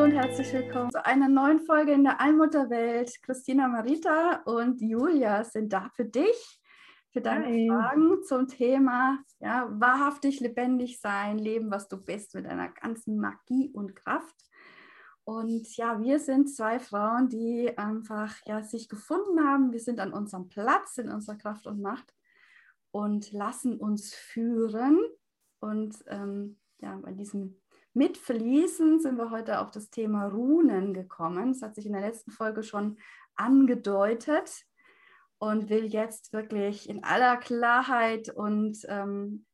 willkommen zu einer neuen Folge in der Allmutterwelt. Christina Marita und Julia sind da für dich, für deine Hi. Fragen zum Thema ja, wahrhaftig lebendig sein, leben, was du bist, mit deiner ganzen Magie und Kraft. Und ja, wir sind zwei Frauen, die einfach ja, sich gefunden haben. Wir sind an unserem Platz in unserer Kraft und Macht und lassen uns führen. Und ähm, ja, bei diesem mit Fließen sind wir heute auf das Thema Runen gekommen. Das hat sich in der letzten Folge schon angedeutet und will jetzt wirklich in aller Klarheit und ähm,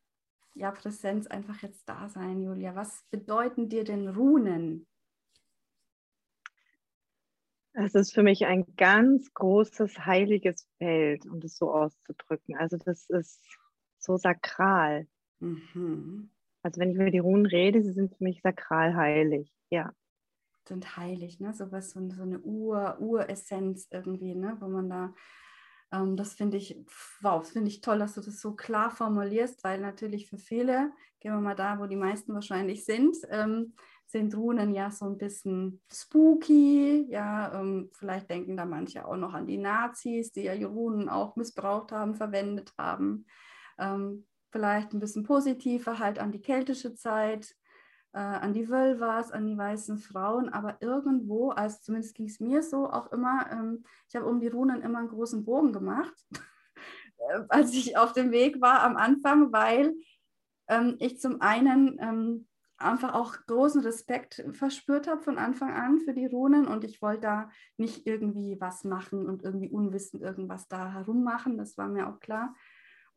ja, Präsenz einfach jetzt da sein, Julia. Was bedeuten dir denn Runen? Es ist für mich ein ganz großes heiliges Feld, um das so auszudrücken. Also das ist so sakral. Mhm. Also wenn ich über die Runen rede, sie sind für mich sakral heilig, ja. Sind heilig, ne? So was, so, eine Ur, Uressenz irgendwie, ne? Wo man da, ähm, das finde ich, wow, das finde ich toll, dass du das so klar formulierst, weil natürlich für viele, gehen wir mal da, wo die meisten wahrscheinlich sind, ähm, sind Runen ja so ein bisschen spooky, ja, ähm, vielleicht denken da manche auch noch an die Nazis, die ja die Runen auch missbraucht haben, verwendet haben. Ähm, vielleicht ein bisschen positiver halt an die keltische Zeit, äh, an die Wölvas, an die weißen Frauen, aber irgendwo, also zumindest ging es mir so auch immer, ähm, ich habe um die Runen immer einen großen Bogen gemacht, äh, als ich auf dem Weg war am Anfang, weil ähm, ich zum einen ähm, einfach auch großen Respekt verspürt habe von Anfang an für die Runen und ich wollte da nicht irgendwie was machen und irgendwie unwissend irgendwas da herummachen, das war mir auch klar.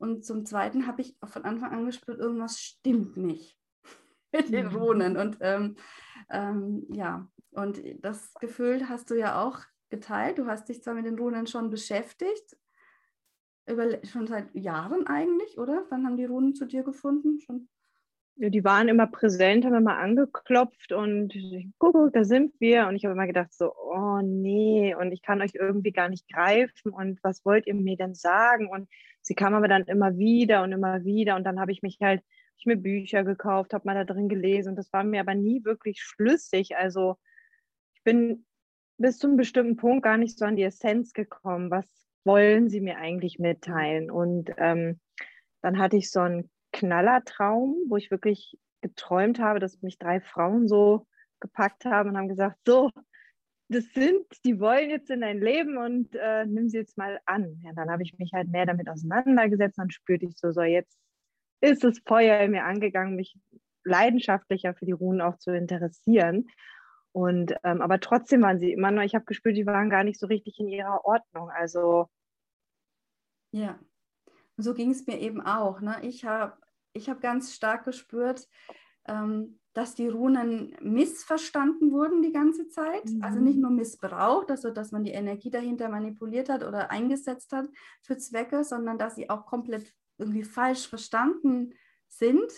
Und zum Zweiten habe ich von Anfang an gespürt, irgendwas stimmt nicht mit den mhm. Runen. Und ähm, ähm, ja, und das Gefühl hast du ja auch geteilt. Du hast dich zwar mit den Runen schon beschäftigt, über, schon seit Jahren eigentlich, oder? Wann haben die Runen zu dir gefunden? Schon? Die waren immer präsent, haben immer angeklopft und guck, da sind wir. Und ich habe immer gedacht so, oh nee, und ich kann euch irgendwie gar nicht greifen und was wollt ihr mir denn sagen? Und sie kam aber dann immer wieder und immer wieder und dann habe ich mich halt, ich mir Bücher gekauft, habe mal da drin gelesen und das war mir aber nie wirklich schlüssig. Also ich bin bis zu einem bestimmten Punkt gar nicht so an die Essenz gekommen. Was wollen sie mir eigentlich mitteilen? Und ähm, dann hatte ich so einen Knallertraum, wo ich wirklich geträumt habe, dass mich drei Frauen so gepackt haben und haben gesagt, so, das sind, die wollen jetzt in dein Leben und äh, nimm sie jetzt mal an. Ja, dann habe ich mich halt mehr damit auseinandergesetzt und spürte ich so, so jetzt ist das Feuer in mir angegangen, mich leidenschaftlicher für die Runen auch zu interessieren. Und ähm, aber trotzdem waren sie immer noch, ich habe gespürt, die waren gar nicht so richtig in ihrer Ordnung. Also ja, so ging es mir eben auch. Ne? Ich habe ich hab ganz stark gespürt, ähm, dass die Runen missverstanden wurden die ganze Zeit. Also mhm. Also nicht nur missbraucht, also dass man die Energie dahinter manipuliert hat oder eingesetzt hat für Zwecke, sondern dass sie auch komplett irgendwie falsch verstanden sind.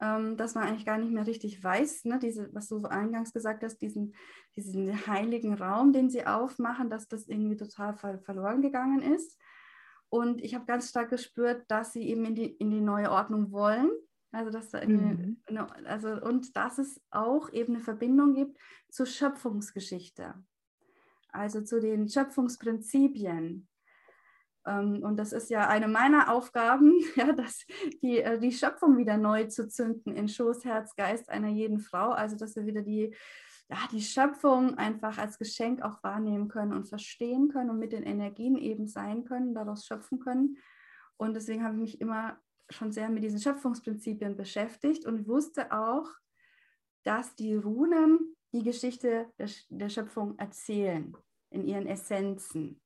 Ähm, dass man eigentlich gar nicht mehr richtig weiß, ne, diese, was du eingangs gesagt hast, diesen, diesen heiligen Raum, den sie aufmachen, dass das irgendwie total ver verloren gegangen ist. Und ich habe ganz stark gespürt, dass sie eben in die, in die neue Ordnung wollen also, dass da mhm. eine, also, und dass es auch eben eine Verbindung gibt zur Schöpfungsgeschichte, also zu den Schöpfungsprinzipien. Ähm, und das ist ja eine meiner Aufgaben, ja, dass die, äh, die Schöpfung wieder neu zu zünden in Schoß, Herz, Geist einer jeden Frau. Also, dass wir wieder die, ja, die Schöpfung einfach als Geschenk auch wahrnehmen können und verstehen können und mit den Energien eben sein können, daraus schöpfen können. Und deswegen habe ich mich immer schon sehr mit diesen Schöpfungsprinzipien beschäftigt und wusste auch, dass die Runen die Geschichte der, der Schöpfung erzählen in ihren Essenzen.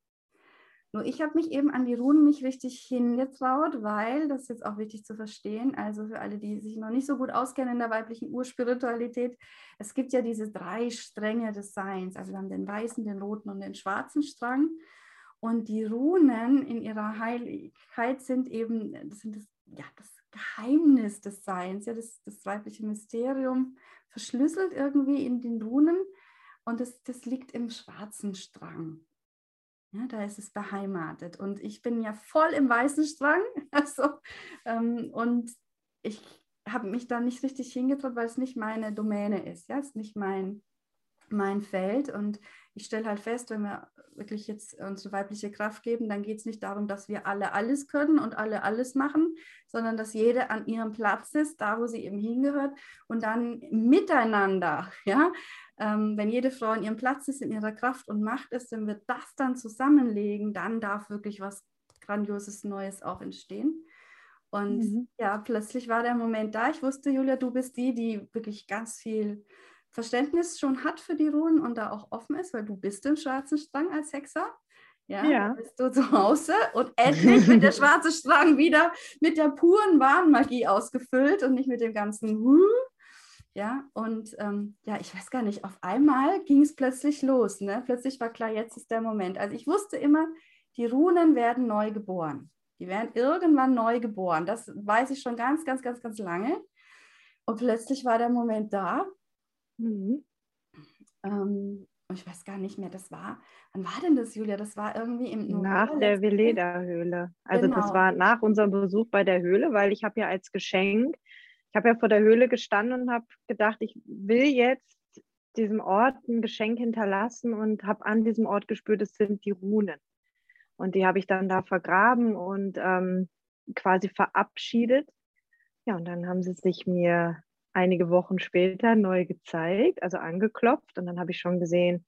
Nur ich habe mich eben an die Runen nicht richtig hingetraut, weil, das ist jetzt auch wichtig zu verstehen, also für alle, die sich noch nicht so gut auskennen in der weiblichen Urspiritualität, es gibt ja diese drei Stränge des Seins. Also wir haben den weißen, den roten und den schwarzen Strang. Und die Runen in ihrer Heiligkeit sind eben, das sind das, ja, das Geheimnis des Seins, ja, das, das weibliche Mysterium verschlüsselt irgendwie in den Runen und das, das liegt im schwarzen Strang. Ja, da ist es beheimatet. Und ich bin ja voll im weißen Strang. Also, ähm, und ich habe mich da nicht richtig hingetraut, weil es nicht meine Domäne ist. Ja, es ist nicht mein, mein Feld. Und ich stelle halt fest, wenn wir wirklich jetzt unsere weibliche Kraft geben, dann geht es nicht darum, dass wir alle alles können und alle alles machen, sondern dass jede an ihrem Platz ist, da wo sie eben hingehört und dann miteinander, ja, ähm, wenn jede Frau an ihrem Platz ist, in ihrer Kraft und Macht ist, wenn wir das dann zusammenlegen, dann darf wirklich was Grandioses Neues auch entstehen. Und mhm. ja, plötzlich war der Moment da. Ich wusste, Julia, du bist die, die wirklich ganz viel Verständnis schon hat für die Runen und da auch offen ist, weil du bist im schwarzen Strang als Hexer. Ja, ja. bist du zu Hause und endlich wird der schwarze Strang wieder mit der puren Warnmagie ausgefüllt und nicht mit dem ganzen Wuh. Ja, und ähm, ja, ich weiß gar nicht, auf einmal ging es plötzlich los. Ne? Plötzlich war klar, jetzt ist der Moment. Also ich wusste immer, die Runen werden neu geboren. Die werden irgendwann neu geboren. Das weiß ich schon ganz, ganz, ganz, ganz lange. Und plötzlich war der Moment da. Mhm. Ähm, ich weiß gar nicht mehr, das war, wann war denn das, Julia? Das war irgendwie im November Nach der Veleda-Höhle. Also genau. das war nach unserem Besuch bei der Höhle, weil ich habe ja als Geschenk, ich habe ja vor der Höhle gestanden und habe gedacht, ich will jetzt diesem Ort ein Geschenk hinterlassen und habe an diesem Ort gespürt, es sind die Runen. Und die habe ich dann da vergraben und ähm, quasi verabschiedet. Ja, und dann haben sie sich mir einige Wochen später neu gezeigt, also angeklopft. Und dann habe ich schon gesehen,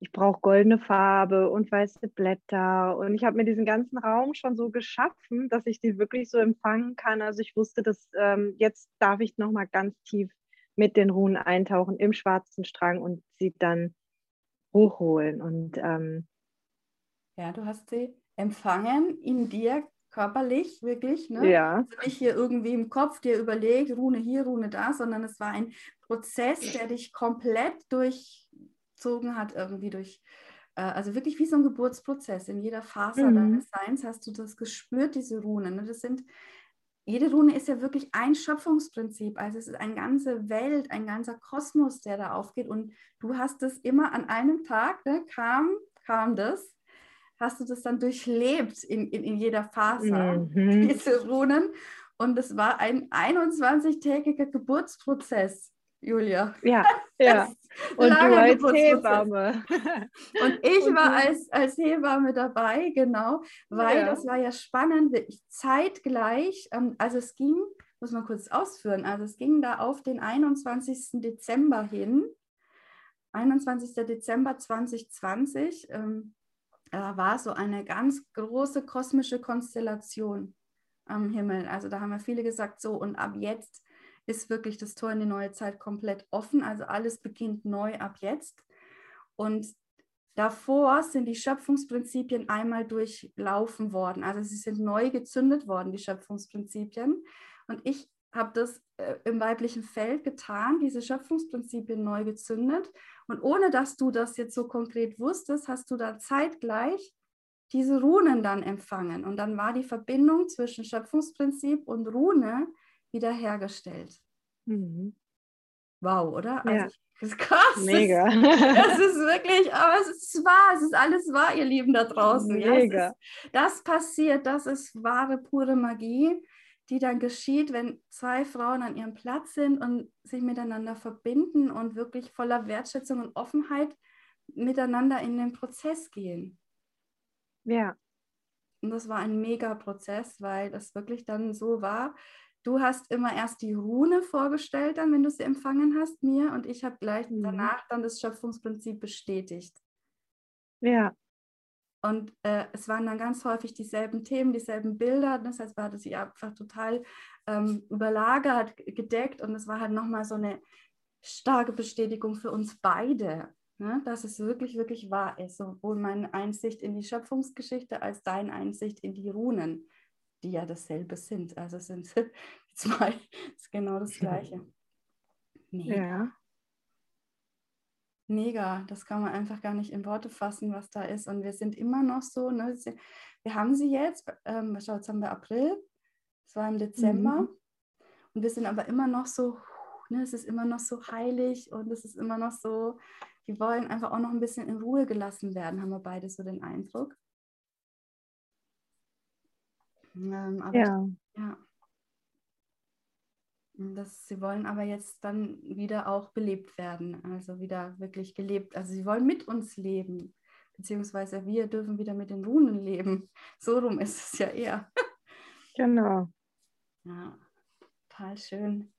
ich brauche goldene Farbe und weiße Blätter. Und ich habe mir diesen ganzen Raum schon so geschaffen, dass ich die wirklich so empfangen kann. Also ich wusste, dass ähm, jetzt darf ich nochmal ganz tief mit den Runen eintauchen im schwarzen Strang und sie dann hochholen. Und ähm, ja, du hast sie empfangen in dir körperlich, wirklich. Ne? Ja. Also nicht hier irgendwie im Kopf dir überlegt, Rune hier, Rune da, sondern es war ein Prozess, der dich komplett durchzogen hat, irgendwie durch, äh, also wirklich wie so ein Geburtsprozess. In jeder Phase mhm. deines Seins hast du das gespürt, diese Runen. Ne? Das sind, jede Rune ist ja wirklich ein Schöpfungsprinzip. Also es ist eine ganze Welt, ein ganzer Kosmos, der da aufgeht. Und du hast es immer an einem Tag, ne, kam, kam das hast du das dann durchlebt in, in, in jeder Phase, mhm. diese Runen. Und es war ein 21-tägiger Geburtsprozess, Julia. Ja, ja. Und du als Hebamme. Und ich Und war als, als Hebamme dabei, genau, weil ja. das war ja spannend, zeitgleich, ähm, also es ging, muss man kurz ausführen, also es ging da auf den 21. Dezember hin, 21. Dezember 2020, ähm, äh, war so eine ganz große kosmische Konstellation am Himmel. Also da haben ja viele gesagt, so und ab jetzt ist wirklich das Tor in die neue Zeit komplett offen. Also alles beginnt neu ab jetzt. Und davor sind die Schöpfungsprinzipien einmal durchlaufen worden. Also sie sind neu gezündet worden, die Schöpfungsprinzipien. Und ich habe das äh, im weiblichen Feld getan, diese Schöpfungsprinzipien neu gezündet. Und ohne dass du das jetzt so konkret wusstest, hast du da zeitgleich diese Runen dann empfangen. Und dann war die Verbindung zwischen Schöpfungsprinzip und Rune wiederhergestellt. Mhm. Wow, oder? Also ja. das ist krass. Mega. Das ist wirklich, aber es ist wahr, es ist alles wahr, ihr Lieben da draußen. Mega. Ja, ist, das passiert, das ist wahre, pure Magie die dann geschieht, wenn zwei Frauen an ihrem Platz sind und sich miteinander verbinden und wirklich voller Wertschätzung und Offenheit miteinander in den Prozess gehen. Ja. Und das war ein Mega-Prozess, weil das wirklich dann so war. Du hast immer erst die Rune vorgestellt, dann, wenn du sie empfangen hast, mir, und ich habe gleich mhm. danach dann das Schöpfungsprinzip bestätigt. Ja. Und äh, es waren dann ganz häufig dieselben Themen, dieselben Bilder. Das heißt, man hatte sie einfach total ähm, überlagert, gedeckt. Und es war halt nochmal so eine starke Bestätigung für uns beide. ne? dass es wirklich, wirklich wahr ist. Sowohl meine Einsicht in die Schöpfungsgeschichte als deine Einsicht in die Runen, die ja dasselbe sind. Also sind zwei, ist genau das Gleiche. Mega. Ja. Mega, das kann man einfach gar nicht in Worte fassen, was da ist. Und wir sind immer noch so, ne? wir haben sie jetzt, ähm, schau, jetzt haben wir April, es war im Dezember. Mhm. Und wir sind aber immer noch so, ne, es ist immer noch so heilig und es ist immer noch so, die wollen einfach auch noch ein bisschen in Ruhe gelassen werden, haben wir beide so den Eindruck. Ähm, ja. ja. Das, sie wollen aber jetzt dann wieder auch belebt werden, also wieder wirklich gelebt. Also sie wollen mit uns leben, beziehungsweise wir dürfen wieder mit den Runen leben. So rum ist es ja eher. Genau. Ja, total schön.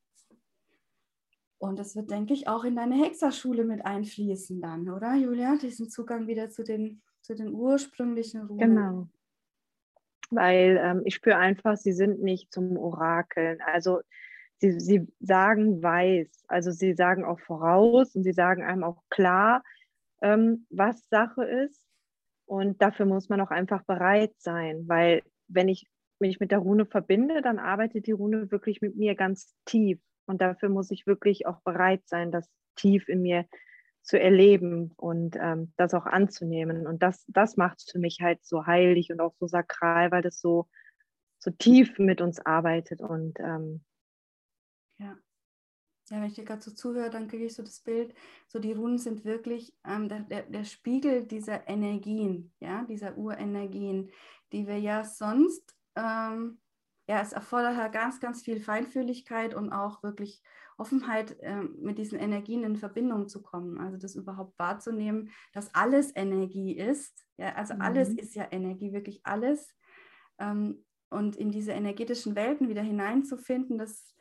Und das wird, denke ich, auch in deine Hexerschule mit einfließen dann, oder Julia? Diesen Zugang wieder zu den, zu den ursprünglichen Runen. Genau. Weil ähm, ich spüre einfach, sie sind nicht zum Orakeln. Also sie, sie sagen weiß, also sie sagen auch voraus und sie sagen einem auch klar, ähm, was Sache ist. Und dafür muss man auch einfach bereit sein, weil wenn ich mich mit der Rune verbinde, dann arbeitet die Rune wirklich mit mir ganz tief. Und dafür muss ich wirklich auch bereit sein, das tief in mir zu erleben und ähm, das auch anzunehmen. Und das, das macht es für mich halt so heilig und auch so sakral, weil das so, so tief mit uns arbeitet. Und ähm, ja. Ja, wenn ich dir gerade so zuhöre, dann kriege ich so das Bild, so die Runen sind wirklich ähm, der, der, der, Spiegel dieser Energien, ja, dieser Urenergien, die wir ja sonst, ähm, ja, es erfordert halt ganz, ganz viel Feinfühligkeit und auch wirklich Offenheit, ähm, mit diesen Energien in Verbindung zu kommen. Also das überhaupt wahrzunehmen, dass alles Energie ist. Ja, also mhm. alles ist ja Energie, wirklich alles. Ähm, und in diese energetischen Welten wieder hineinzufinden, das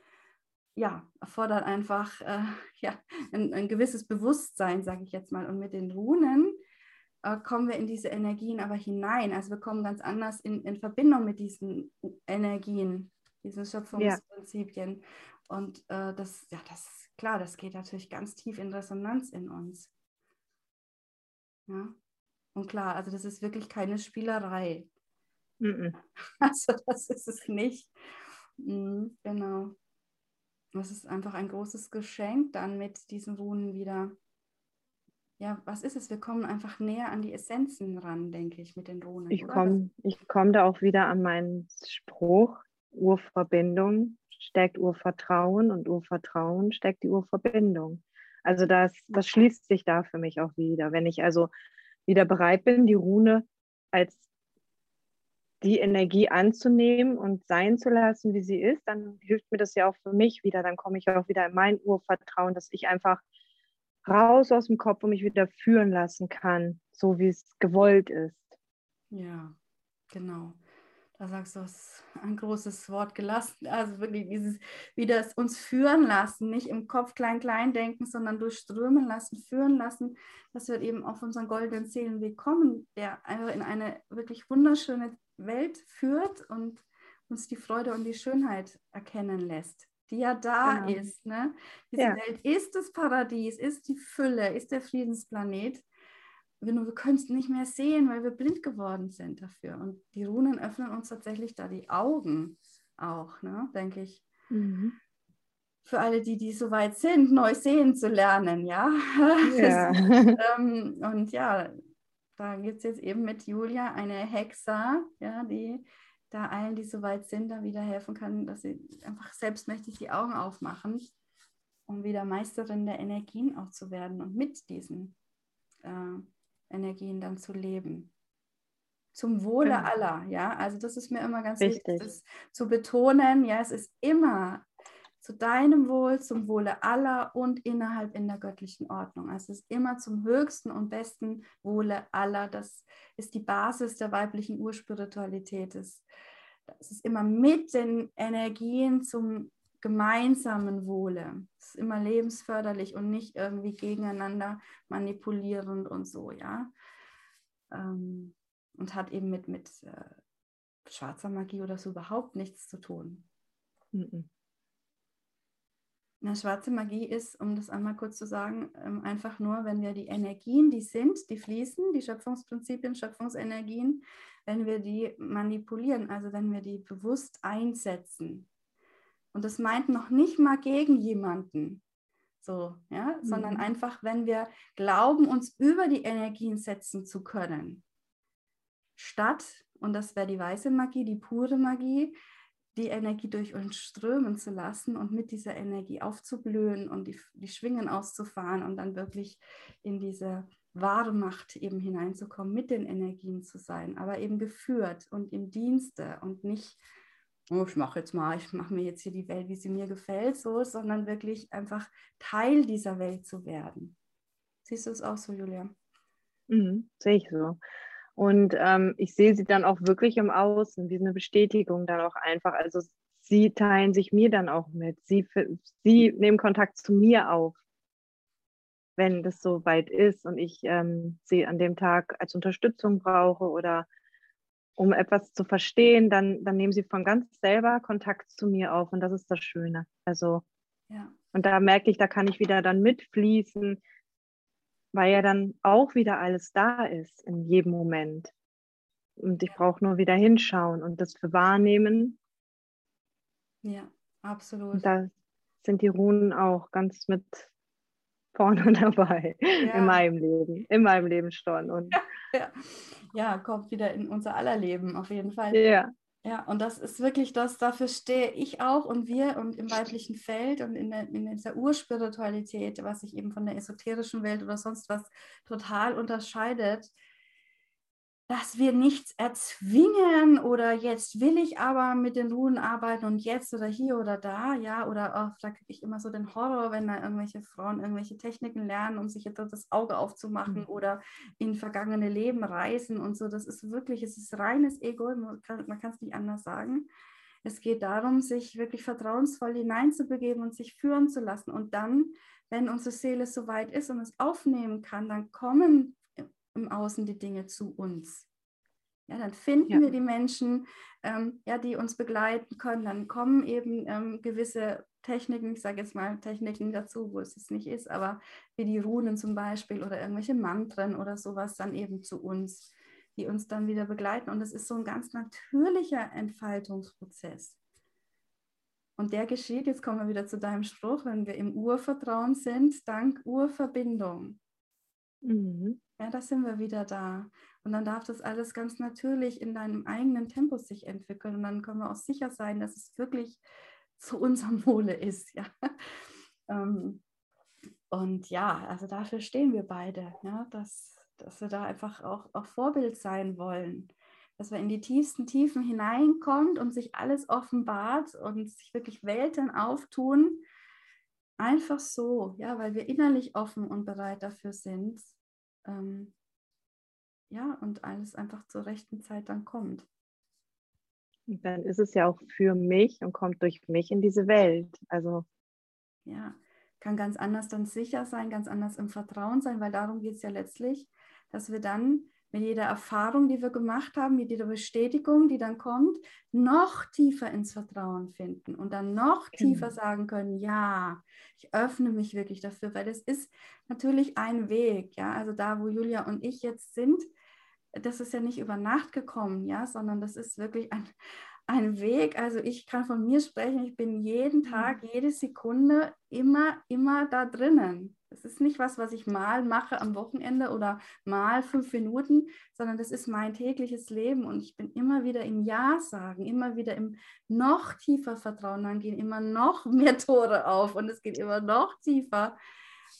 ja, erfordert einfach äh, ja, ein, ein, gewisses Bewusstsein, sage ich jetzt mal. Und mit den Runen äh, kommen wir in diese Energien aber hinein. Also wir kommen ganz anders in, in Verbindung mit diesen Energien, diesen Schöpfungsprinzipien. Ja. Und äh, das, ja, das klar, das geht natürlich ganz tief in Resonanz in uns. Ja. Und klar, also das ist wirklich keine Spielerei. Mm -mm. Also das ist es nicht. Mm, genau. Das ist einfach ein großes Geschenk, dann mit diesen Runen wieder. Ja, was ist es? Wir kommen einfach näher an die Essenzen ran, denke ich, mit den Runen. Ich komme komm da auch wieder an meinen Spruch, Urverbindung steckt Urvertrauen und Urvertrauen steckt die Urverbindung. Also das, das schließt sich da für mich auch wieder. Wenn ich also wieder bereit bin, die Rune als die Energie anzunehmen und sein zu lassen, wie sie ist, dann hilft mir das ja auch für mich wieder. Dann komme ich auch wieder in mein Urvertrauen, dass ich einfach raus aus dem Kopf und mich wieder führen lassen kann, so wie es gewollt ist. Ja, genau. Da sagst du es ein großes Wort gelassen. Also wirklich dieses, wie das uns führen lassen, nicht im Kopf klein, klein denken, sondern durchströmen lassen, führen lassen, dass wir eben auf unseren goldenen Seelenweg kommen, der einfach in eine wirklich wunderschöne Welt führt und uns die Freude und die Schönheit erkennen lässt, die ja da genau. ist. Ne? Diese ja. Welt ist das Paradies, ist die Fülle, ist der Friedensplanet. Wir, nur, wir können es nicht mehr sehen, weil wir blind geworden sind dafür. Und die Runen öffnen uns tatsächlich da die Augen auch, ne? denke ich. Mhm. Für alle, die, die so weit sind, neu sehen zu lernen, ja. ja. ähm, und ja, da gibt es jetzt eben mit Julia eine Hexa, ja, die da allen, die so weit sind, da wieder helfen kann, dass sie einfach selbstmächtig die Augen aufmachen, um wieder Meisterin der Energien auch zu werden und mit diesen äh, Energien dann zu leben. Zum Wohle ja. aller, ja. Also das ist mir immer ganz wichtig, das zu betonen. Ja, es ist immer zu deinem Wohl, zum Wohle aller und innerhalb in der göttlichen Ordnung. Also es ist immer zum höchsten und besten Wohle aller. Das ist die Basis der weiblichen Urspiritualität. Das ist immer mit den Energien zum gemeinsamen Wohle. Es ist immer lebensförderlich und nicht irgendwie gegeneinander manipulierend und so, ja. Ähm, und hat eben mit, mit äh, schwarzer Magie oder so überhaupt nichts zu tun. Mm -mm. Na, schwarze Magie ist, um das einmal kurz zu sagen, ähm, einfach nur, wenn wir die Energien, die sind, die fließen, die Schöpfungsprinzipien, Schöpfungsenergien, wenn wir die manipulieren, also wenn wir die bewusst einsetzen. Und das meint noch nicht mal gegen jemanden, so, ja, mhm. sondern einfach, wenn wir glauben, uns über die Energien setzen zu können, statt, und das wäre die weiße Magie, die pure Magie, die Energie durch uns strömen zu lassen und mit dieser Energie aufzublühen und die, die Schwingen auszufahren und dann wirklich in diese wahre Macht eben hineinzukommen, mit den Energien zu sein, aber eben geführt und im Dienste und nicht, oh, ich mache jetzt mal, ich mache mir jetzt hier die Welt, wie sie mir gefällt, so, sondern wirklich einfach Teil dieser Welt zu werden. Siehst du es auch so, Julia? Mhm, sehe ich so. Und ähm, ich sehe sie dann auch wirklich im Außen, wie eine Bestätigung dann auch einfach. Also sie teilen sich mir dann auch mit. Sie, sie nehmen Kontakt zu mir auf, wenn das so weit ist und ich ähm, sie an dem Tag als Unterstützung brauche oder um etwas zu verstehen, dann, dann nehmen sie von ganz selber Kontakt zu mir auf und das ist das Schöne. Also ja. und da merke ich, da kann ich wieder dann mitfließen weil ja dann auch wieder alles da ist in jedem Moment. Und ich brauche nur wieder hinschauen und das für wahrnehmen. Ja, absolut. Und da sind die Runen auch ganz mit vorne dabei ja. in meinem Leben, in meinem Leben schon. Und ja. ja, kommt wieder in unser aller Leben auf jeden Fall. Ja. Ja, und das ist wirklich das, dafür stehe ich auch und wir und im weiblichen Feld und in, der, in dieser Urspiritualität, was sich eben von der esoterischen Welt oder sonst was total unterscheidet, dass wir nichts erzwingen oder jetzt will ich aber mit den Runen arbeiten und jetzt oder hier oder da, ja, oder oh, da kriege ich immer so den Horror, wenn da irgendwelche Frauen irgendwelche Techniken lernen, um sich jetzt das Auge aufzumachen mhm. oder in vergangene Leben reisen und so. Das ist wirklich, es ist reines Ego, man kann es nicht anders sagen. Es geht darum, sich wirklich vertrauensvoll hineinzubegeben und sich führen zu lassen. Und dann, wenn unsere Seele so weit ist und es aufnehmen kann, dann kommen im Außen die Dinge zu uns. Ja, dann finden ja. wir die Menschen, ähm, ja, die uns begleiten können. Dann kommen eben ähm, gewisse Techniken, ich sage jetzt mal Techniken dazu, wo es jetzt nicht ist, aber wie die Runen zum Beispiel oder irgendwelche Mantren oder sowas dann eben zu uns, die uns dann wieder begleiten. Und es ist so ein ganz natürlicher Entfaltungsprozess. Und der geschieht, jetzt kommen wir wieder zu deinem Spruch, wenn wir im Urvertrauen sind, dank Urverbindung. Mhm. Ja, da sind wir wieder da. Und dann darf das alles ganz natürlich in deinem eigenen Tempo sich entwickeln. Und dann können wir auch sicher sein, dass es wirklich zu unserem Wohle ist. Ja. Ähm, und ja, also dafür stehen wir beide, ja, dass, dass wir da einfach auch, auch Vorbild sein wollen. Dass wir in die tiefsten Tiefen hineinkommt und sich alles offenbart und sich wirklich Welten auftun. Einfach so, ja, weil wir innerlich offen und bereit dafür sind, ähm, ja, und alles einfach zur rechten Zeit dann kommt. Und dann ist es ja auch für mich und kommt durch mich in diese Welt. Also ja, kann ganz anders dann sicher sein, ganz anders im Vertrauen sein, weil darum geht es ja letztlich, dass wir dann mit jeder Erfahrung, die wir gemacht haben, mit jeder Bestätigung, die dann kommt, noch tiefer ins Vertrauen finden und dann noch genau. tiefer sagen können, ja, ich öffne mich wirklich dafür, weil es ist natürlich ein Weg, ja, also da, wo Julia und ich jetzt sind, das ist ja nicht über Nacht gekommen, ja, sondern das ist wirklich ein, ein Weg. Also ich kann von mir sprechen, ich bin jeden mhm. Tag, jede Sekunde immer, immer da drinnen. Das ist nicht was, was ich mal mache am Wochenende oder mal fünf Minuten, sondern das ist mein tägliches Leben und ich bin immer wieder im Ja sagen, immer wieder im noch tiefer Vertrauen, dann gehen immer noch mehr Tore auf und es geht immer noch tiefer.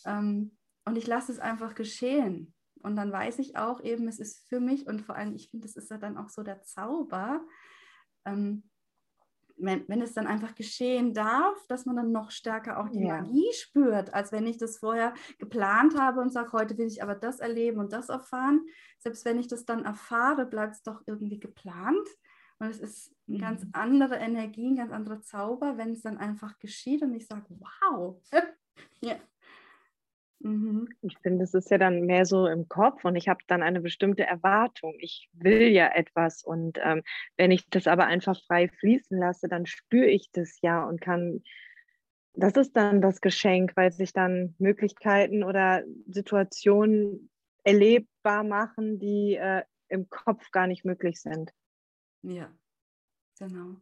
Ähm, und ich lasse es einfach geschehen. Und dann weiß ich auch eben, es ist für mich und vor allem, ich finde, das ist ja dann auch so der Zauber, ähm, wenn, wenn es dann einfach geschehen darf, dass man dann noch stärker auch die ja. Magie spürt, als wenn ich das vorher geplant habe und sage, heute will ich aber das erleben und das erfahren. Selbst wenn ich das dann erfahre, bleibt es doch irgendwie geplant. Und es ist eine mhm. ganz andere Energie, ein ganz anderer Zauber, wenn es dann einfach geschieht und ich sage, wow. ja. Mhm. Ich finde, es ist ja dann mehr so im Kopf und ich habe dann eine bestimmte Erwartung. Ich will ja etwas und ähm, wenn ich das aber einfach frei fließen lasse, dann spüre ich das ja und kann das ist dann das Geschenk, weil sich dann Möglichkeiten oder Situationen erlebbar machen, die äh, im Kopf gar nicht möglich sind. Ja, genau.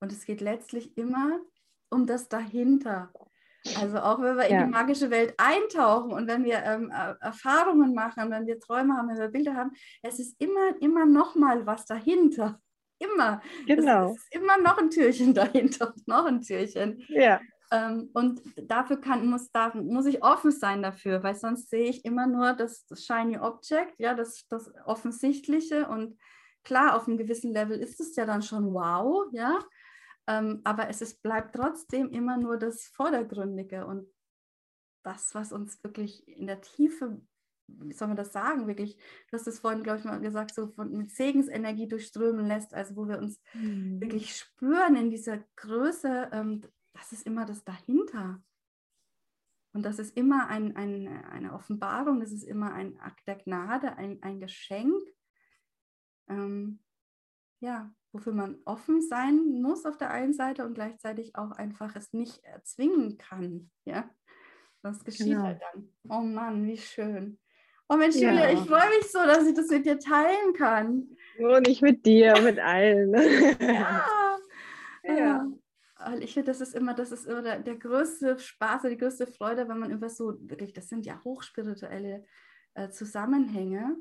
Und es geht letztlich immer um das dahinter. Also auch wenn wir ja. in die magische Welt eintauchen und wenn wir ähm, Erfahrungen machen, wenn wir Träume haben, wenn wir Bilder haben, es ist immer, immer noch mal was dahinter. Immer. Genau. Es ist immer noch ein Türchen dahinter, noch ein Türchen. Ja. Ähm, und dafür kann, muss, da, muss ich offen sein dafür, weil sonst sehe ich immer nur das, das Shiny Object, ja, das, das Offensichtliche. Und klar, auf einem gewissen Level ist es ja dann schon wow, ja. Ähm, aber es ist, bleibt trotzdem immer nur das Vordergründige und das, was uns wirklich in der Tiefe, wie soll man das sagen, wirklich, du hast es vorhin, glaube ich, mal gesagt, so von, mit Segensenergie durchströmen lässt, also wo wir uns mhm. wirklich spüren in dieser Größe, ähm, das ist immer das dahinter. Und das ist immer ein, ein, eine Offenbarung, das ist immer ein Akt der Gnade, ein, ein Geschenk. Ähm, ja, wofür man offen sein muss auf der einen Seite und gleichzeitig auch einfach es nicht erzwingen kann. Ja, das geschieht genau. halt dann. Oh Mann, wie schön. Oh Mensch, ja. Julia, ich freue mich so, dass ich das mit dir teilen kann. Nur nicht mit dir, mit allen. ja. ja. Ich finde, das ist immer, das ist immer der, der größte Spaß, die größte Freude, wenn man über so wirklich, das sind ja hochspirituelle äh, Zusammenhänge,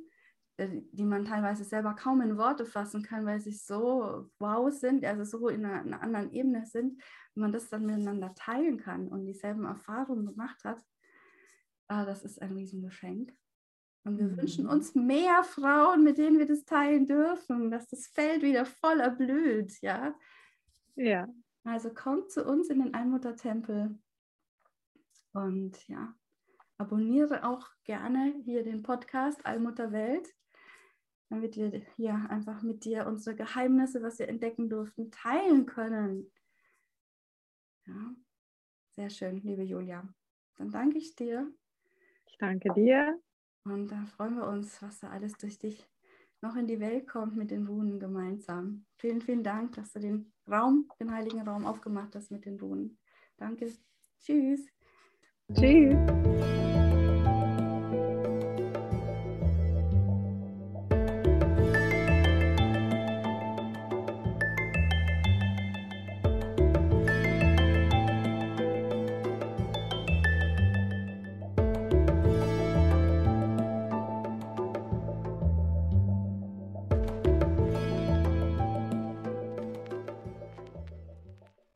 die man teilweise selber kaum in Worte fassen kann, weil sie so wow sind, also so in einer, einer anderen Ebene sind, wenn man das dann miteinander teilen kann und dieselben Erfahrungen gemacht hat, ah, das ist ein Riesengeschenk. Und wir mhm. wünschen uns mehr Frauen, mit denen wir das teilen dürfen, dass das Feld wieder voll erblüht, ja. Ja. Also kommt zu uns in den Allmuttertempel und ja, abonniere auch gerne hier den Podcast Allmutter Welt damit wir hier einfach mit dir unsere Geheimnisse, was wir entdecken durften, teilen können. Ja, sehr schön, liebe Julia. Dann danke ich dir. Ich danke dir. Und da freuen wir uns, was da alles durch dich noch in die Welt kommt mit den Runen gemeinsam. Vielen, vielen Dank, dass du den Raum, den heiligen Raum aufgemacht hast mit den Runen. Danke. Tschüss. Tschüss.